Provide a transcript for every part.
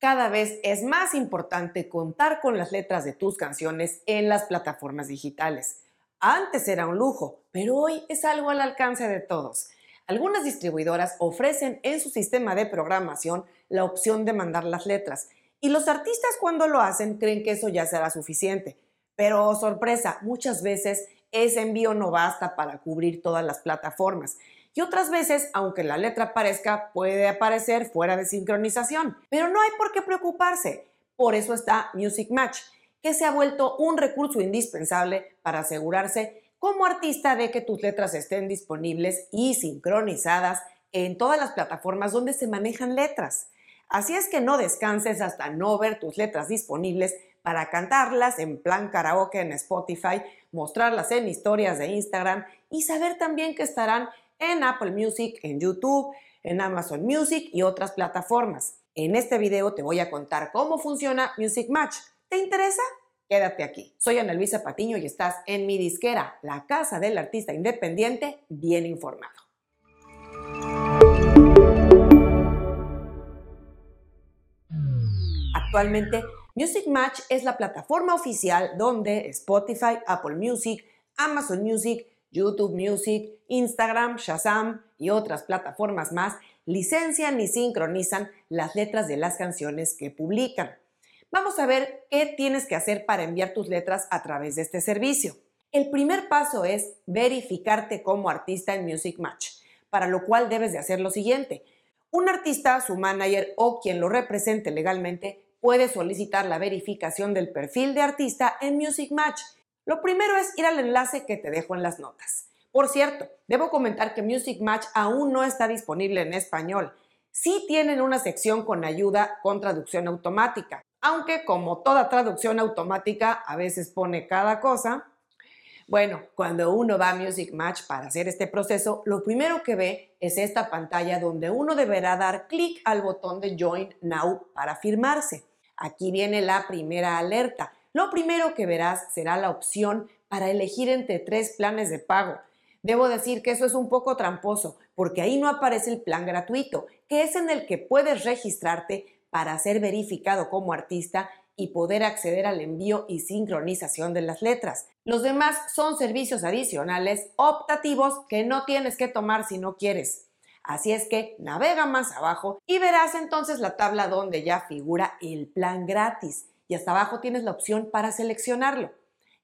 Cada vez es más importante contar con las letras de tus canciones en las plataformas digitales. Antes era un lujo, pero hoy es algo al alcance de todos. Algunas distribuidoras ofrecen en su sistema de programación la opción de mandar las letras y los artistas cuando lo hacen creen que eso ya será suficiente. Pero sorpresa, muchas veces ese envío no basta para cubrir todas las plataformas y otras veces, aunque la letra aparezca, puede aparecer fuera de sincronización. Pero no hay por qué preocuparse. Por eso está Music Match, que se ha vuelto un recurso indispensable para asegurarse como artista de que tus letras estén disponibles y sincronizadas en todas las plataformas donde se manejan letras. Así es que no descanses hasta no ver tus letras disponibles para cantarlas en plan karaoke en Spotify, mostrarlas en historias de Instagram y saber también que estarán en Apple Music, en YouTube, en Amazon Music y otras plataformas. En este video te voy a contar cómo funciona Music Match. ¿Te interesa? Quédate aquí. Soy Ana Luisa Patiño y estás en mi disquera, la casa del artista independiente bien informado. Actualmente, Music Match es la plataforma oficial donde Spotify, Apple Music, Amazon Music, YouTube Music, Instagram, Shazam y otras plataformas más licencian y sincronizan las letras de las canciones que publican. Vamos a ver qué tienes que hacer para enviar tus letras a través de este servicio. El primer paso es verificarte como artista en Music Match, para lo cual debes de hacer lo siguiente. Un artista, su manager o quien lo represente legalmente puede solicitar la verificación del perfil de artista en Music Match lo primero es ir al enlace que te dejo en las notas. Por cierto, debo comentar que Music Match aún no está disponible en español. Sí tienen una sección con ayuda con traducción automática, aunque como toda traducción automática a veces pone cada cosa. Bueno, cuando uno va a Music Match para hacer este proceso, lo primero que ve es esta pantalla donde uno deberá dar clic al botón de Join Now para firmarse. Aquí viene la primera alerta lo primero que verás será la opción para elegir entre tres planes de pago. Debo decir que eso es un poco tramposo, porque ahí no aparece el plan gratuito, que es en el que puedes registrarte para ser verificado como artista y poder acceder al envío y sincronización de las letras. Los demás son servicios adicionales optativos que no tienes que tomar si no quieres. Así es que navega más abajo y verás entonces la tabla donde ya figura el plan gratis y hasta abajo tienes la opción para seleccionarlo.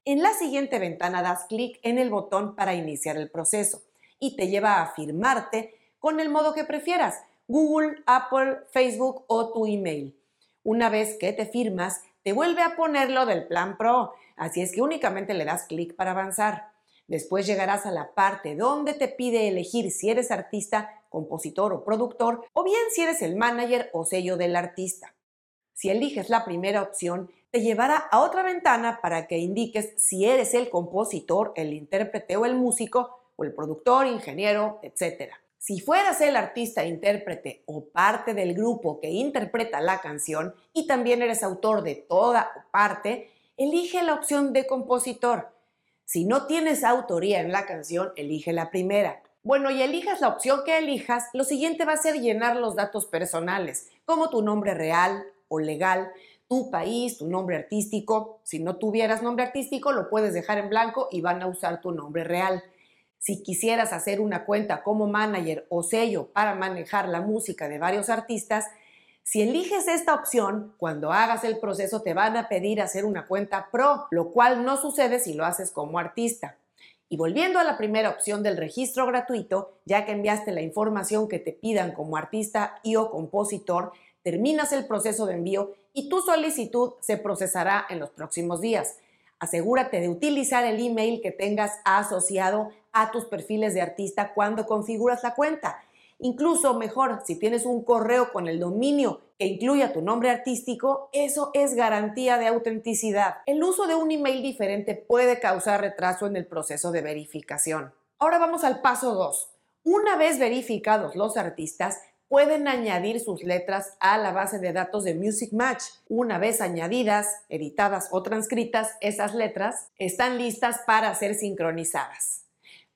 En la siguiente ventana das clic en el botón para iniciar el proceso y te lleva a firmarte con el modo que prefieras, Google, Apple, Facebook o tu email. Una vez que te firmas, te vuelve a ponerlo del plan Pro, así es que únicamente le das clic para avanzar. Después llegarás a la parte donde te pide elegir si eres artista, compositor o productor, o bien si eres el manager o sello del artista. Si eliges la primera opción, te llevará a otra ventana para que indiques si eres el compositor, el intérprete o el músico, o el productor, ingeniero, etc. Si fueras el artista intérprete o parte del grupo que interpreta la canción y también eres autor de toda o parte, elige la opción de compositor. Si no tienes autoría en la canción, elige la primera. Bueno, y elijas la opción que elijas, lo siguiente va a ser llenar los datos personales, como tu nombre real, o legal, tu país, tu nombre artístico. Si no tuvieras nombre artístico, lo puedes dejar en blanco y van a usar tu nombre real. Si quisieras hacer una cuenta como manager o sello para manejar la música de varios artistas, si eliges esta opción, cuando hagas el proceso te van a pedir hacer una cuenta pro, lo cual no sucede si lo haces como artista. Y volviendo a la primera opción del registro gratuito, ya que enviaste la información que te pidan como artista y o compositor, terminas el proceso de envío y tu solicitud se procesará en los próximos días. Asegúrate de utilizar el email que tengas asociado a tus perfiles de artista cuando configuras la cuenta. Incluso mejor, si tienes un correo con el dominio que incluya tu nombre artístico, eso es garantía de autenticidad. El uso de un email diferente puede causar retraso en el proceso de verificación. Ahora vamos al paso 2. Una vez verificados los artistas, pueden añadir sus letras a la base de datos de Music Match. Una vez añadidas, editadas o transcritas, esas letras están listas para ser sincronizadas.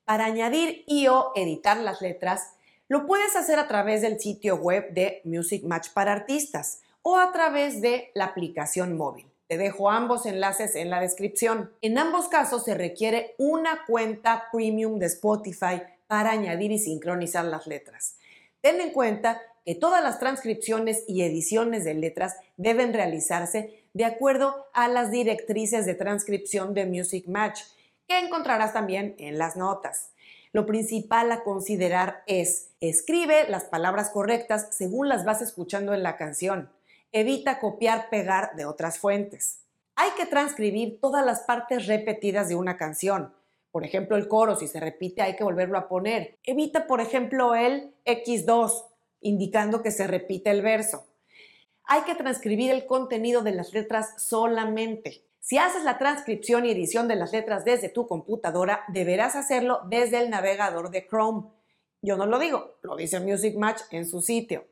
Para añadir y o editar las letras, lo puedes hacer a través del sitio web de Music Match para artistas o a través de la aplicación móvil. Te dejo ambos enlaces en la descripción. En ambos casos se requiere una cuenta premium de Spotify para añadir y sincronizar las letras. Ten en cuenta que todas las transcripciones y ediciones de letras deben realizarse de acuerdo a las directrices de transcripción de Music Match, que encontrarás también en las notas. Lo principal a considerar es, escribe las palabras correctas según las vas escuchando en la canción. Evita copiar, pegar de otras fuentes. Hay que transcribir todas las partes repetidas de una canción. Por ejemplo, el coro, si se repite, hay que volverlo a poner. Evita, por ejemplo, el X2, indicando que se repite el verso. Hay que transcribir el contenido de las letras solamente. Si haces la transcripción y edición de las letras desde tu computadora, deberás hacerlo desde el navegador de Chrome. Yo no lo digo, lo dice Music Match en su sitio.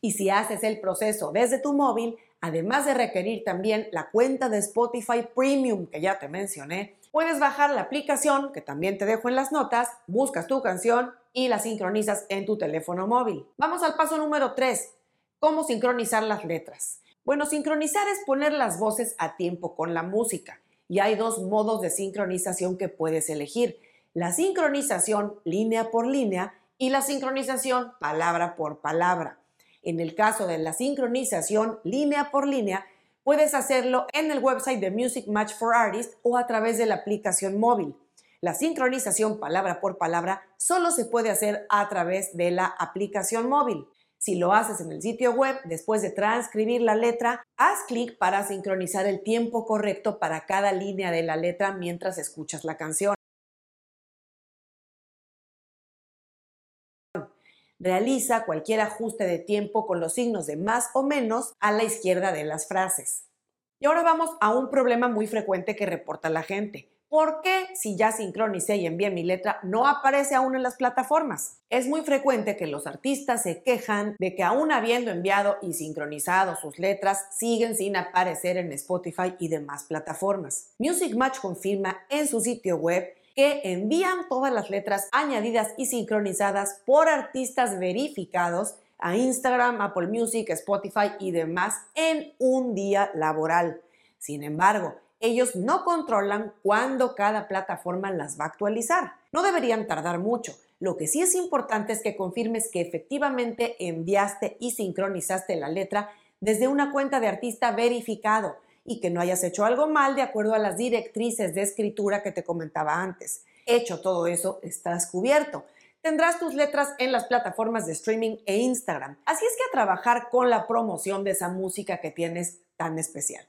Y si haces el proceso desde tu móvil, además de requerir también la cuenta de Spotify Premium que ya te mencioné, puedes bajar la aplicación que también te dejo en las notas, buscas tu canción y la sincronizas en tu teléfono móvil. Vamos al paso número 3, cómo sincronizar las letras. Bueno, sincronizar es poner las voces a tiempo con la música y hay dos modos de sincronización que puedes elegir. La sincronización línea por línea y la sincronización palabra por palabra. En el caso de la sincronización línea por línea, puedes hacerlo en el website de Music Match for Artists o a través de la aplicación móvil. La sincronización palabra por palabra solo se puede hacer a través de la aplicación móvil. Si lo haces en el sitio web, después de transcribir la letra, haz clic para sincronizar el tiempo correcto para cada línea de la letra mientras escuchas la canción. Realiza cualquier ajuste de tiempo con los signos de más o menos a la izquierda de las frases. Y ahora vamos a un problema muy frecuente que reporta la gente. ¿Por qué si ya sincronicé y envié mi letra no aparece aún en las plataformas? Es muy frecuente que los artistas se quejan de que aún habiendo enviado y sincronizado sus letras, siguen sin aparecer en Spotify y demás plataformas. Music Match confirma en su sitio web que envían todas las letras añadidas y sincronizadas por artistas verificados a Instagram, Apple Music, Spotify y demás en un día laboral. Sin embargo, ellos no controlan cuándo cada plataforma las va a actualizar. No deberían tardar mucho. Lo que sí es importante es que confirmes que efectivamente enviaste y sincronizaste la letra desde una cuenta de artista verificado y que no hayas hecho algo mal de acuerdo a las directrices de escritura que te comentaba antes. Hecho todo eso, estás cubierto. Tendrás tus letras en las plataformas de streaming e Instagram. Así es que a trabajar con la promoción de esa música que tienes tan especial.